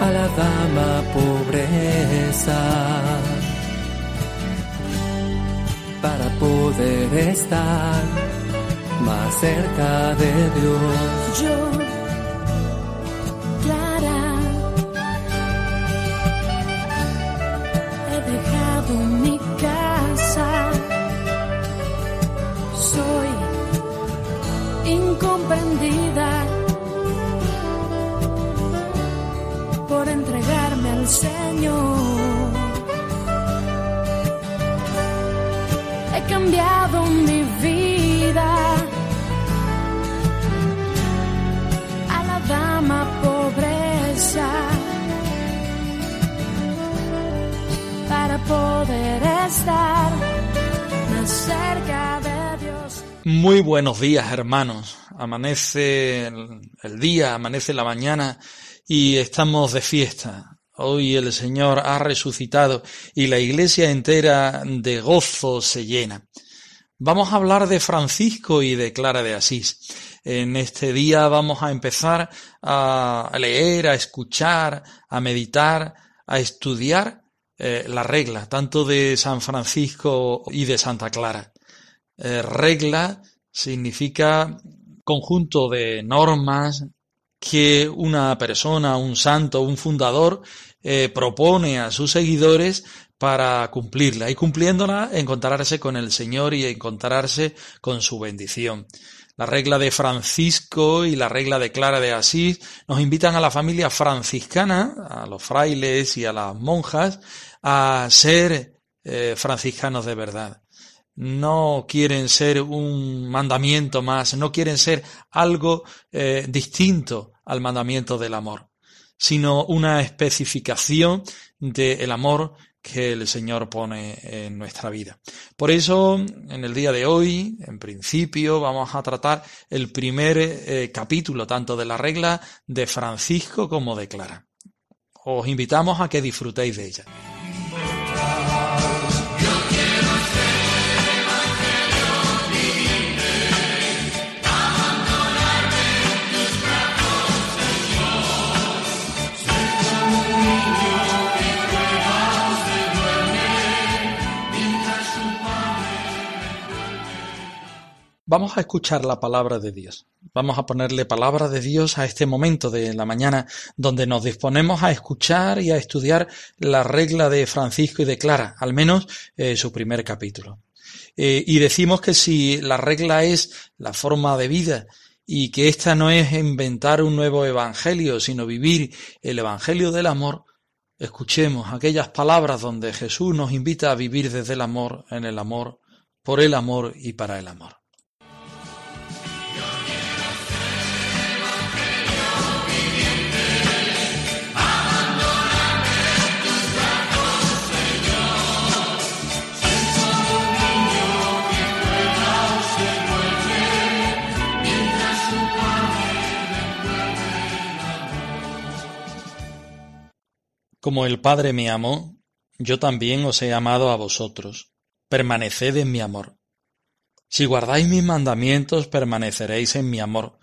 A la dama pobreza, para poder estar más cerca de Dios. Yo, Clara, he dejado mi casa. Soy incomprendida al Señor. He cambiado mi vida. a la dama pobreza para poder estar más cerca de Dios. Muy buenos días, hermanos. Amanece el, el día, amanece la mañana y estamos de fiesta. Hoy el Señor ha resucitado y la iglesia entera de gozo se llena. Vamos a hablar de Francisco y de Clara de Asís. En este día vamos a empezar a leer, a escuchar, a meditar, a estudiar eh, la regla, tanto de San Francisco y de Santa Clara. Eh, regla significa conjunto de normas que una persona, un santo, un fundador eh, propone a sus seguidores para cumplirla y cumpliéndola encontrarse con el Señor y encontrarse con su bendición. La regla de Francisco y la regla de Clara de Asís nos invitan a la familia franciscana, a los frailes y a las monjas, a ser eh, franciscanos de verdad. No quieren ser un mandamiento más, no quieren ser algo eh, distinto al mandamiento del amor, sino una especificación del amor que el Señor pone en nuestra vida. Por eso, en el día de hoy, en principio, vamos a tratar el primer eh, capítulo, tanto de la regla de Francisco como de Clara. Os invitamos a que disfrutéis de ella. Vamos a escuchar la palabra de Dios. Vamos a ponerle palabra de Dios a este momento de la mañana donde nos disponemos a escuchar y a estudiar la regla de Francisco y de Clara, al menos eh, su primer capítulo. Eh, y decimos que si la regla es la forma de vida y que esta no es inventar un nuevo evangelio, sino vivir el evangelio del amor, escuchemos aquellas palabras donde Jesús nos invita a vivir desde el amor, en el amor, por el amor y para el amor. Como el Padre me amó, yo también os he amado a vosotros. Permaneced en mi amor. Si guardáis mis mandamientos, permaneceréis en mi amor,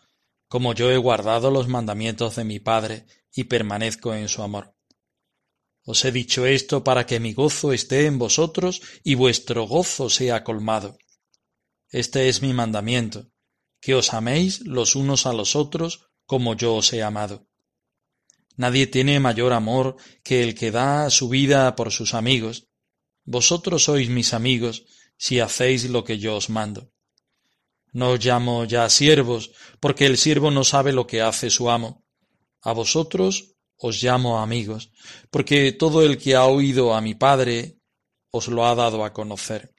como yo he guardado los mandamientos de mi Padre y permanezco en su amor. Os he dicho esto para que mi gozo esté en vosotros y vuestro gozo sea colmado. Este es mi mandamiento, que os améis los unos a los otros como yo os he amado. Nadie tiene mayor amor que el que da su vida por sus amigos. Vosotros sois mis amigos si hacéis lo que yo os mando. No os llamo ya siervos, porque el siervo no sabe lo que hace su amo. A vosotros os llamo amigos, porque todo el que ha oído a mi Padre os lo ha dado a conocer.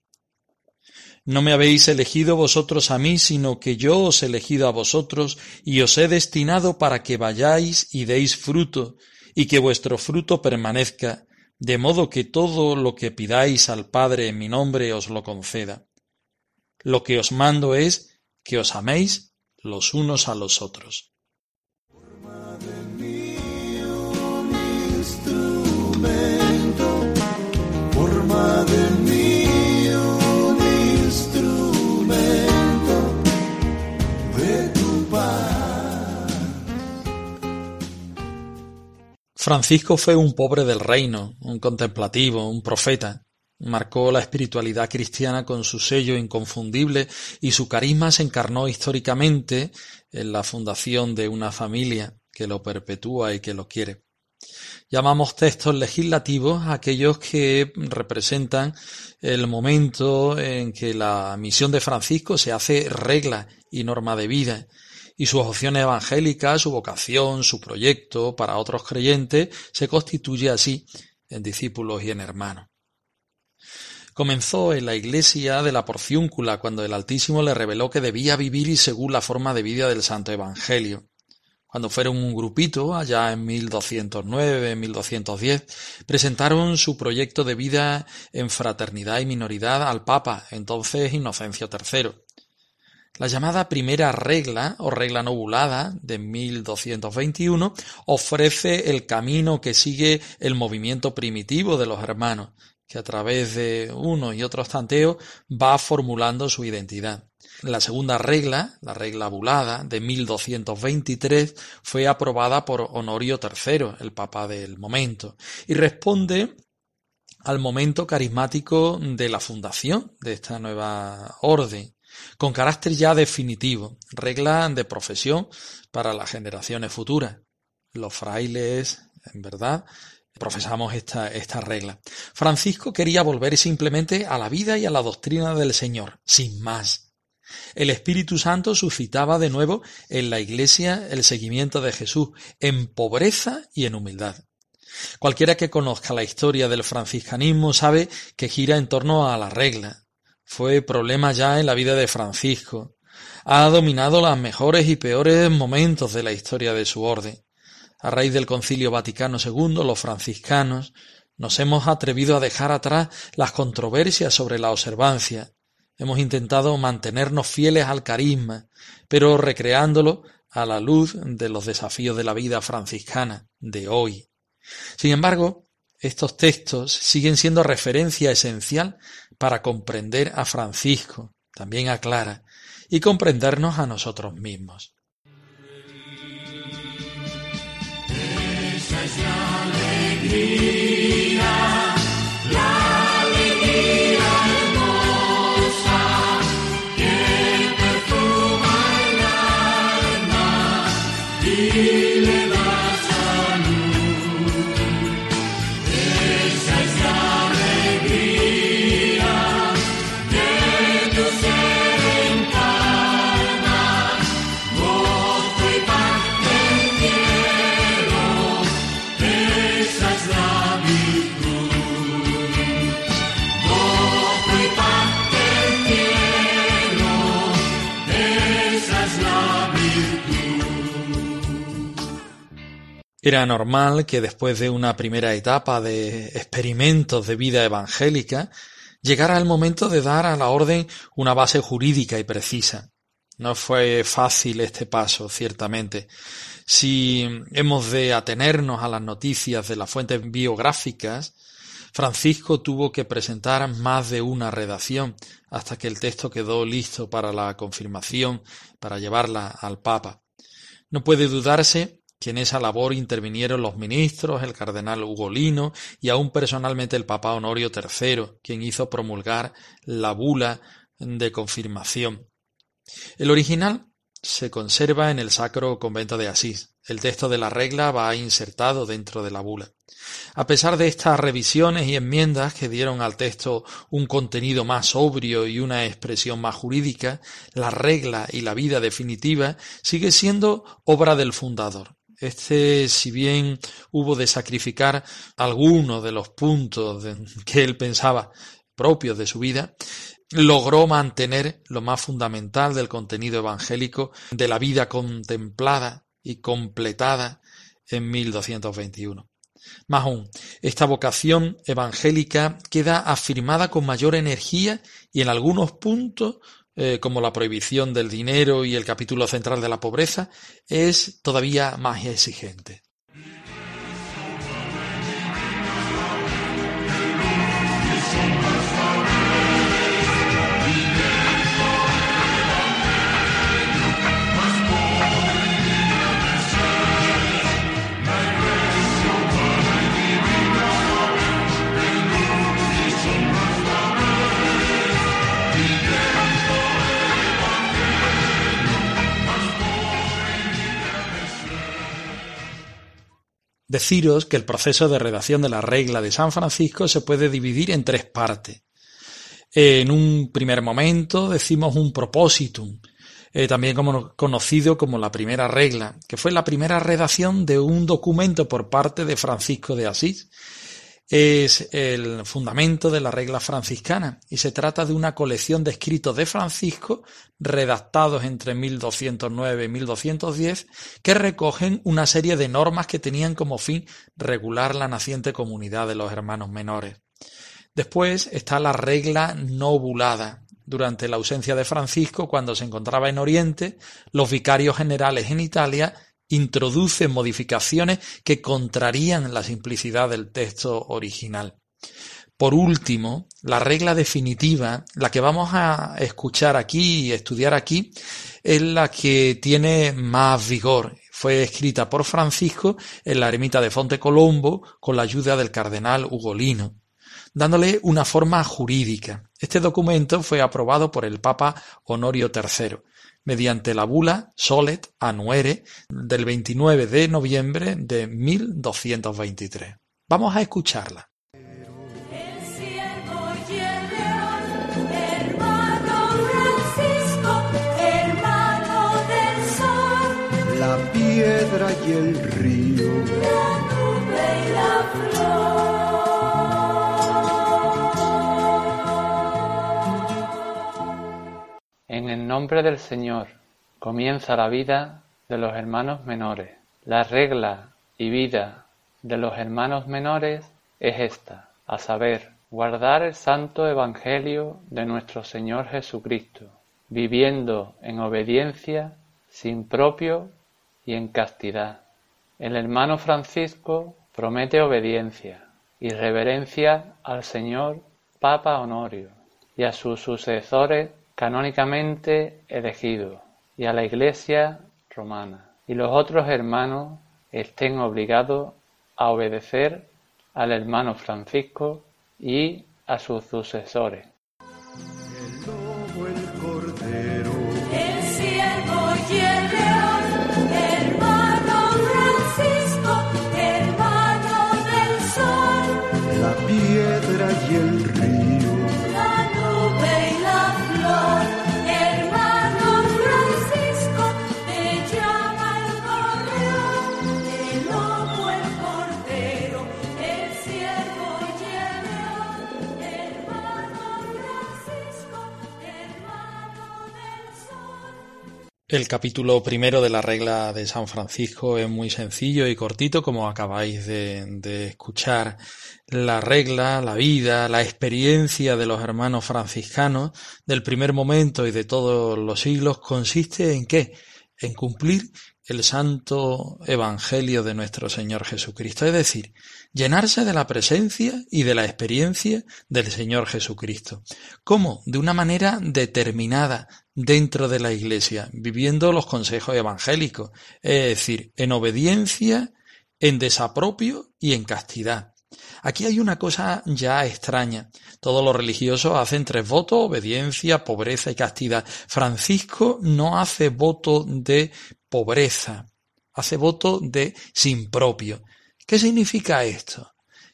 No me habéis elegido vosotros a mí, sino que yo os he elegido a vosotros y os he destinado para que vayáis y deis fruto, y que vuestro fruto permanezca, de modo que todo lo que pidáis al Padre en mi nombre os lo conceda. Lo que os mando es que os améis los unos a los otros. Francisco fue un pobre del reino, un contemplativo, un profeta. Marcó la espiritualidad cristiana con su sello inconfundible y su carisma se encarnó históricamente en la fundación de una familia que lo perpetúa y que lo quiere. Llamamos textos legislativos aquellos que representan el momento en que la misión de Francisco se hace regla y norma de vida y sus opciones evangélicas, su vocación, su proyecto para otros creyentes se constituye así en discípulos y en hermanos. Comenzó en la iglesia de la Porciúncula cuando el Altísimo le reveló que debía vivir según la forma de vida del Santo Evangelio. Cuando fueron un grupito, allá en 1209, 1210, presentaron su proyecto de vida en fraternidad y minoridad al Papa, entonces Inocencio III. La llamada primera regla o regla nobulada de 1221 ofrece el camino que sigue el movimiento primitivo de los hermanos, que a través de unos y otros tanteos va formulando su identidad. La segunda regla, la regla bulada de 1223, fue aprobada por Honorio III, el papa del momento, y responde al momento carismático de la fundación de esta nueva orden con carácter ya definitivo, regla de profesión para las generaciones futuras. Los frailes, en verdad, profesamos esta, esta regla. Francisco quería volver simplemente a la vida y a la doctrina del Señor, sin más. El Espíritu Santo suscitaba de nuevo en la Iglesia el seguimiento de Jesús, en pobreza y en humildad. Cualquiera que conozca la historia del franciscanismo sabe que gira en torno a la regla, fue problema ya en la vida de Francisco. Ha dominado los mejores y peores momentos de la historia de su orden. A raíz del Concilio Vaticano II, los franciscanos nos hemos atrevido a dejar atrás las controversias sobre la observancia. Hemos intentado mantenernos fieles al carisma, pero recreándolo a la luz de los desafíos de la vida franciscana de hoy. Sin embargo, estos textos siguen siendo referencia esencial para comprender a Francisco, también a Clara, y comprendernos a nosotros mismos. Era normal que después de una primera etapa de experimentos de vida evangélica, llegara el momento de dar a la orden una base jurídica y precisa. No fue fácil este paso, ciertamente. Si hemos de atenernos a las noticias de las fuentes biográficas, Francisco tuvo que presentar más de una redacción hasta que el texto quedó listo para la confirmación, para llevarla al Papa. No puede dudarse que en esa labor intervinieron los ministros, el cardenal Ugolino y aún personalmente el Papa Honorio III, quien hizo promulgar la bula de confirmación. El original se conserva en el Sacro Convento de Asís. El texto de la regla va insertado dentro de la bula. A pesar de estas revisiones y enmiendas que dieron al texto un contenido más sobrio y una expresión más jurídica, la regla y la vida definitiva sigue siendo obra del fundador. Este, si bien hubo de sacrificar algunos de los puntos que él pensaba propios de su vida, logró mantener lo más fundamental del contenido evangélico de la vida contemplada y completada en 1221. Más aún, esta vocación evangélica queda afirmada con mayor energía y en algunos puntos, eh, como la prohibición del dinero y el capítulo central de la pobreza, es todavía más exigente. Deciros que el proceso de redacción de la regla de San Francisco se puede dividir en tres partes. En un primer momento decimos un propositum, eh, también como, conocido como la primera regla, que fue la primera redacción de un documento por parte de Francisco de Asís, es el fundamento de la regla franciscana y se trata de una colección de escritos de Francisco redactados entre 1209 y 1210 que recogen una serie de normas que tenían como fin regular la naciente comunidad de los hermanos menores. Después está la regla nobulada. Durante la ausencia de Francisco, cuando se encontraba en Oriente, los vicarios generales en Italia introduce modificaciones que contrarían la simplicidad del texto original. Por último, la regla definitiva, la que vamos a escuchar aquí y estudiar aquí, es la que tiene más vigor. Fue escrita por Francisco en la ermita de Fonte Colombo con la ayuda del cardenal Ugolino, dándole una forma jurídica. Este documento fue aprobado por el Papa Honorio III mediante la bula Solet Anuere del 29 de noviembre de 1223. Vamos a escucharla. la piedra y el río, En el nombre del Señor comienza la vida de los hermanos menores. La regla y vida de los hermanos menores es esta, a saber, guardar el santo Evangelio de nuestro Señor Jesucristo, viviendo en obediencia, sin propio y en castidad. El hermano Francisco promete obediencia y reverencia al Señor Papa Honorio y a sus sucesores canónicamente elegido, y a la Iglesia romana, y los otros hermanos estén obligados a obedecer al hermano Francisco y a sus sucesores. El capítulo primero de la regla de San Francisco es muy sencillo y cortito, como acabáis de, escuchar. La regla, la vida, la experiencia de los hermanos franciscanos del primer momento y de todos los siglos consiste en qué? En cumplir el santo evangelio de nuestro Señor Jesucristo, es decir, llenarse de la presencia y de la experiencia del Señor Jesucristo. ¿Cómo? De una manera determinada dentro de la Iglesia, viviendo los consejos evangélicos, es decir, en obediencia, en desapropio y en castidad. Aquí hay una cosa ya extraña. Todos los religiosos hacen tres votos, obediencia, pobreza y castidad. Francisco no hace voto de pobreza, hace voto de sin propio. ¿Qué significa esto?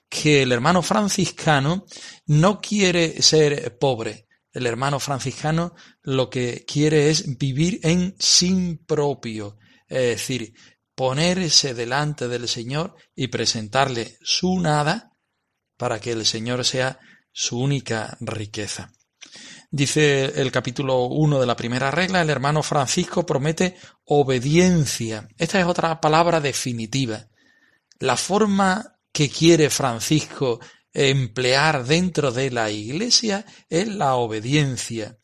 Que el hermano franciscano no quiere ser pobre. El hermano franciscano lo que quiere es vivir en sin propio, es decir, ponerse delante del Señor y presentarle su nada para que el Señor sea su única riqueza. Dice el capítulo 1 de la primera regla, el hermano Francisco promete obediencia. Esta es otra palabra definitiva. La forma que quiere Francisco emplear dentro de la Iglesia es la obediencia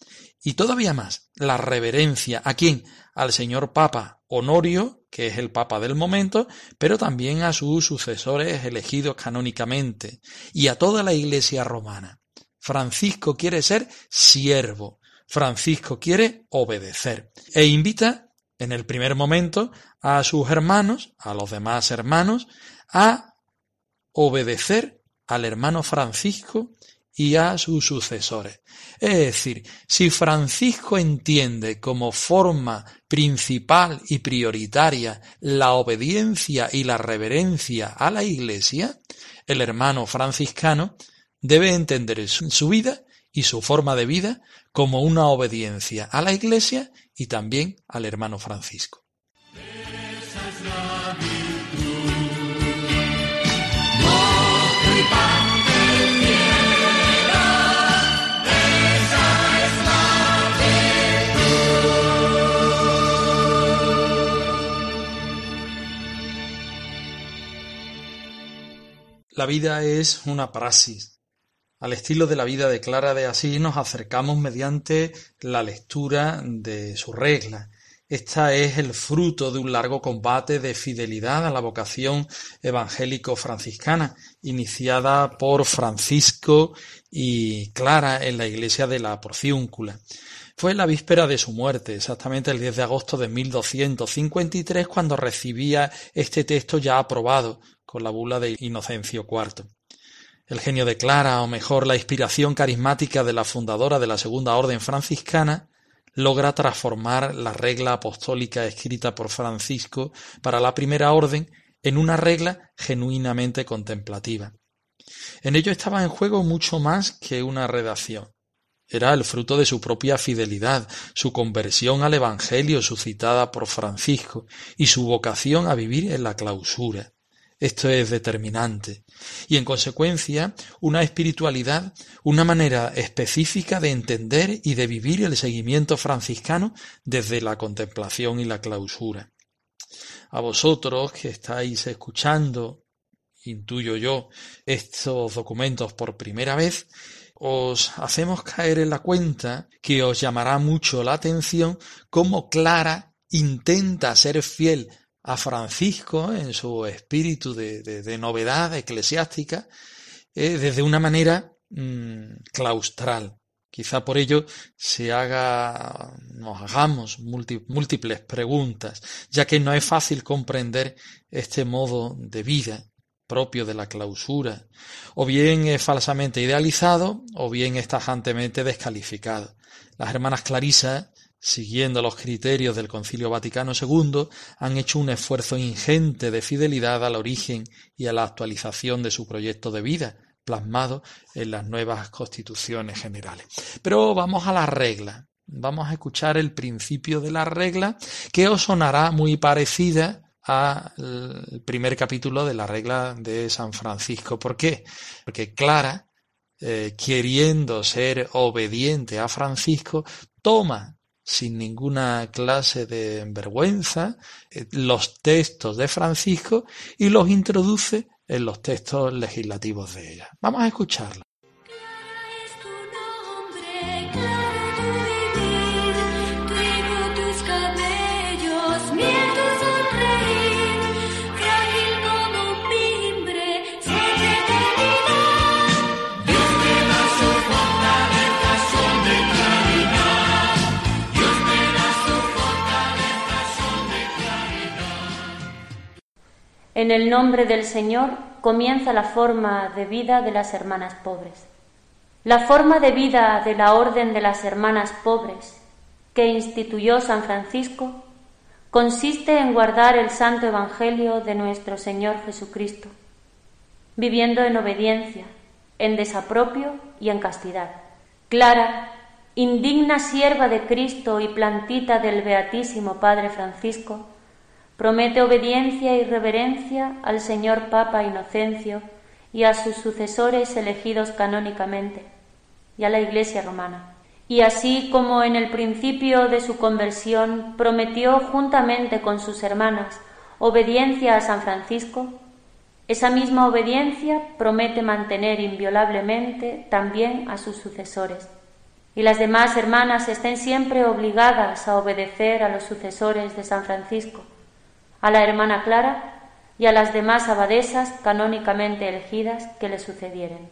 y todavía más, la reverencia. ¿A quién? Al señor Papa Honorio, que es el Papa del momento, pero también a sus sucesores elegidos canónicamente y a toda la Iglesia romana. Francisco quiere ser siervo, Francisco quiere obedecer e invita en el primer momento a sus hermanos, a los demás hermanos, a obedecer al hermano Francisco y a sus sucesores. Es decir, si Francisco entiende como forma principal y prioritaria la obediencia y la reverencia a la Iglesia, el hermano franciscano debe entender su vida y su forma de vida como una obediencia a la Iglesia y también al hermano Francisco. La vida es una praxis. Al estilo de la vida de Clara de Asís nos acercamos mediante la lectura de su regla. Esta es el fruto de un largo combate de fidelidad a la vocación evangélico-franciscana, iniciada por Francisco y Clara en la iglesia de la Porciúncula. Fue la víspera de su muerte, exactamente el 10 de agosto de 1253, cuando recibía este texto ya aprobado con la bula de Inocencio IV. El genio de Clara, o mejor la inspiración carismática de la fundadora de la Segunda Orden franciscana, logra transformar la regla apostólica escrita por Francisco para la Primera Orden en una regla genuinamente contemplativa. En ello estaba en juego mucho más que una redacción. Era el fruto de su propia fidelidad, su conversión al Evangelio suscitada por Francisco y su vocación a vivir en la clausura. Esto es determinante. Y en consecuencia, una espiritualidad, una manera específica de entender y de vivir el seguimiento franciscano desde la contemplación y la clausura. A vosotros que estáis escuchando, intuyo yo, estos documentos por primera vez, os hacemos caer en la cuenta que os llamará mucho la atención cómo Clara intenta ser fiel a Francisco en su espíritu de, novedad eclesiástica eh, desde una manera mm, claustral. Quizá por ello se haga, nos hagamos múltiples preguntas, ya que no es fácil comprender este modo de vida propio de la clausura, o bien es falsamente idealizado, o bien es tajantemente descalificado. Las hermanas Clarisas siguiendo los criterios del Concilio Vaticano II, han hecho un esfuerzo ingente de fidelidad al origen y a la actualización de su proyecto de vida, plasmado en las nuevas constituciones generales. Pero vamos a la regla. Vamos a escuchar el principio de la regla, que os sonará muy parecida al primer capítulo de la regla de San Francisco. ¿Por qué? Porque Clara, eh, queriendo ser obediente a Francisco, toma sin ninguna clase de vergüenza eh, los textos de Francisco y los introduce en los textos legislativos de ella. Vamos a escucharla. En el nombre del Señor comienza la forma de vida de las hermanas pobres. La forma de vida de la Orden de las Hermanas Pobres que instituyó San Francisco consiste en guardar el Santo Evangelio de nuestro Señor Jesucristo, viviendo en obediencia, en desapropio y en castidad. Clara, indigna sierva de Cristo y plantita del Beatísimo Padre Francisco, Promete obediencia y reverencia al señor Papa Inocencio y a sus sucesores elegidos canónicamente, y a la Iglesia romana. Y así como en el principio de su conversión prometió juntamente con sus hermanas obediencia a San Francisco, Esa misma obediencia promete mantener inviolablemente también a sus sucesores. Y las demás hermanas estén siempre obligadas a obedecer a los sucesores de San Francisco, a la hermana Clara y a las demás abadesas canónicamente elegidas que le sucedieren.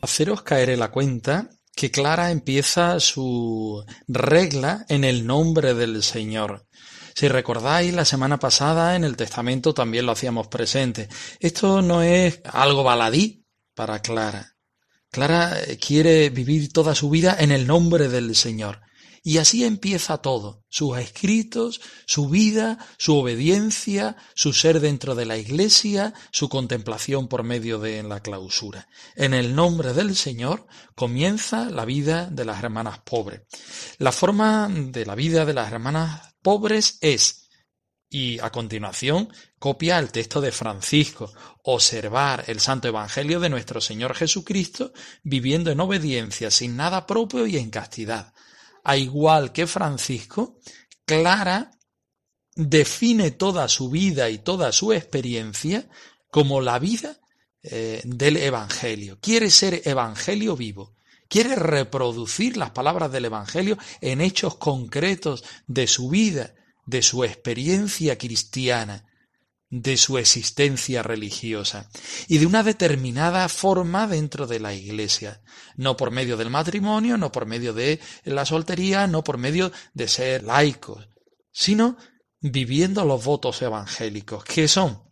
Haceros caer en la cuenta que Clara empieza su regla en el nombre del Señor. Si recordáis, la semana pasada en el Testamento también lo hacíamos presente. Esto no es algo baladí para Clara. Clara quiere vivir toda su vida en el nombre del Señor. Y así empieza todo, sus escritos, su vida, su obediencia, su ser dentro de la iglesia, su contemplación por medio de la clausura. En el nombre del Señor comienza la vida de las hermanas pobres. La forma de la vida de las hermanas pobres es y a continuación copia el texto de Francisco, observar el Santo Evangelio de nuestro Señor Jesucristo viviendo en obediencia, sin nada propio y en castidad a igual que Francisco, Clara define toda su vida y toda su experiencia como la vida eh, del Evangelio. Quiere ser Evangelio vivo. Quiere reproducir las palabras del Evangelio en hechos concretos de su vida, de su experiencia cristiana de su existencia religiosa y de una determinada forma dentro de la Iglesia, no por medio del matrimonio, no por medio de la soltería, no por medio de ser laicos, sino viviendo los votos evangélicos, que son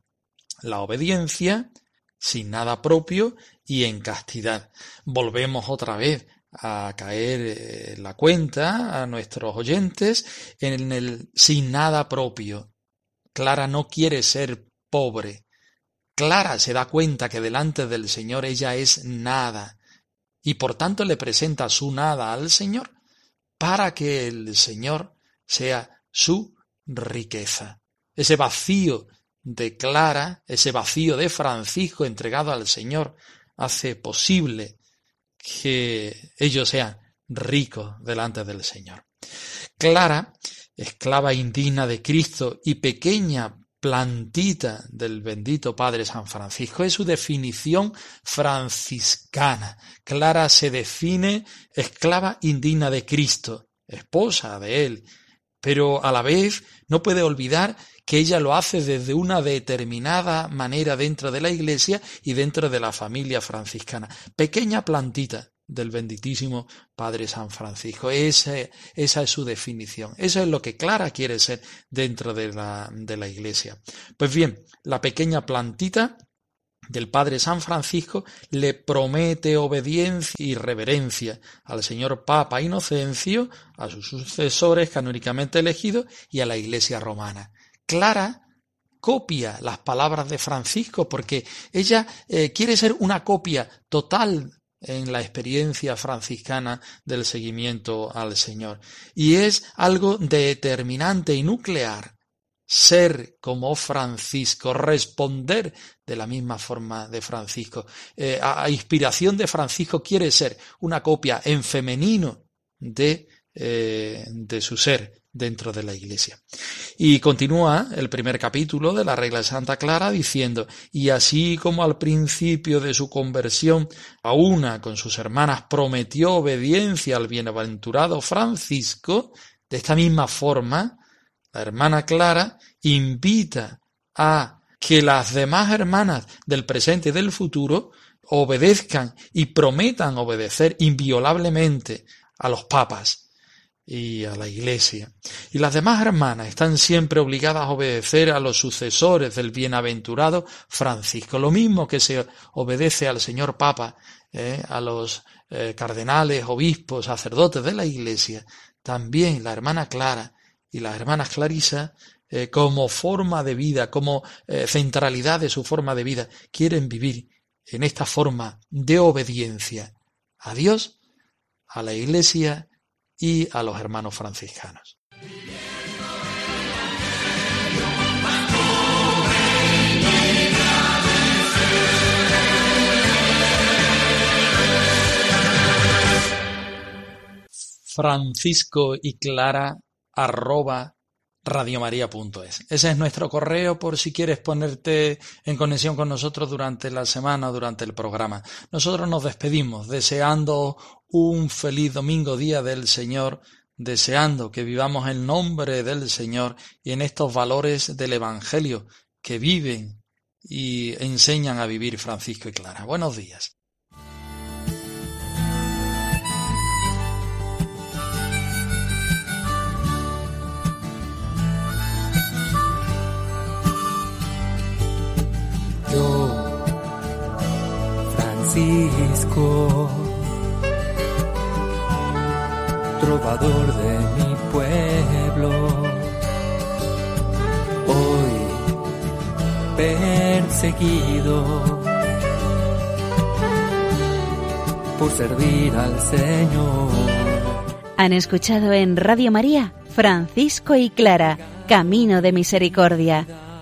la obediencia, sin nada propio y en castidad. Volvemos otra vez a caer en la cuenta a nuestros oyentes en el sin nada propio, Clara no quiere ser pobre. Clara se da cuenta que delante del Señor ella es nada y por tanto le presenta su nada al Señor para que el Señor sea su riqueza. Ese vacío de Clara, ese vacío de Francisco entregado al Señor, hace posible que ellos sean ricos delante del Señor. Clara esclava indigna de Cristo y pequeña plantita del bendito Padre San Francisco. Es su definición franciscana. Clara se define esclava indigna de Cristo, esposa de Él, pero a la vez no puede olvidar que ella lo hace desde una determinada manera dentro de la Iglesia y dentro de la familia franciscana. Pequeña plantita, del benditísimo Padre San Francisco. esa es su definición. Eso es lo que Clara quiere ser dentro de la, de la Iglesia. Pues bien, la pequeña plantita del Padre San Francisco le promete obediencia y reverencia al señor Papa Inocencio, a sus sucesores canónicamente elegidos y a la Iglesia romana. Clara copia las palabras de Francisco porque ella eh, quiere ser una copia total en la experiencia franciscana del seguimiento al Señor. Y es algo determinante y nuclear ser como Francisco, responder de la misma forma de Francisco. Eh, a, inspiración de Francisco quiere ser una copia en femenino de, eh, de su ser, dentro de la Iglesia. Y continúa el primer capítulo de la regla de Santa Clara diciendo, y así como al principio de su conversión a una con sus hermanas prometió obediencia al bienaventurado Francisco, de esta misma forma, la hermana Clara invita a que las demás hermanas del presente y del futuro obedezcan y prometan obedecer inviolablemente a los papas, y a la Iglesia. Y las demás hermanas están siempre obligadas a obedecer a los sucesores del bienaventurado Francisco. Lo mismo que se obedece al señor Papa, eh, a los eh, cardenales, obispos, sacerdotes de la Iglesia, también la hermana Clara y las hermanas Clarisa, eh, como forma de vida, como centralidad de su forma de vida, quieren vivir en esta forma de obediencia a Dios, a la Iglesia y a los hermanos franciscanos. Francisco y Clara arroba radiomaria.es. Ese es nuestro correo por si quieres ponerte en conexión con nosotros durante la semana durante el programa. Nosotros nos despedimos deseando un feliz domingo día del Señor, deseando que vivamos en nombre del Señor y en estos valores del Evangelio que viven y enseñan a vivir Francisco y Clara. Buenos días. Francisco, trovador de mi pueblo, hoy perseguido por servir al Señor. Han escuchado en Radio María Francisco y Clara, Camino de Misericordia,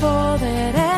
poder estar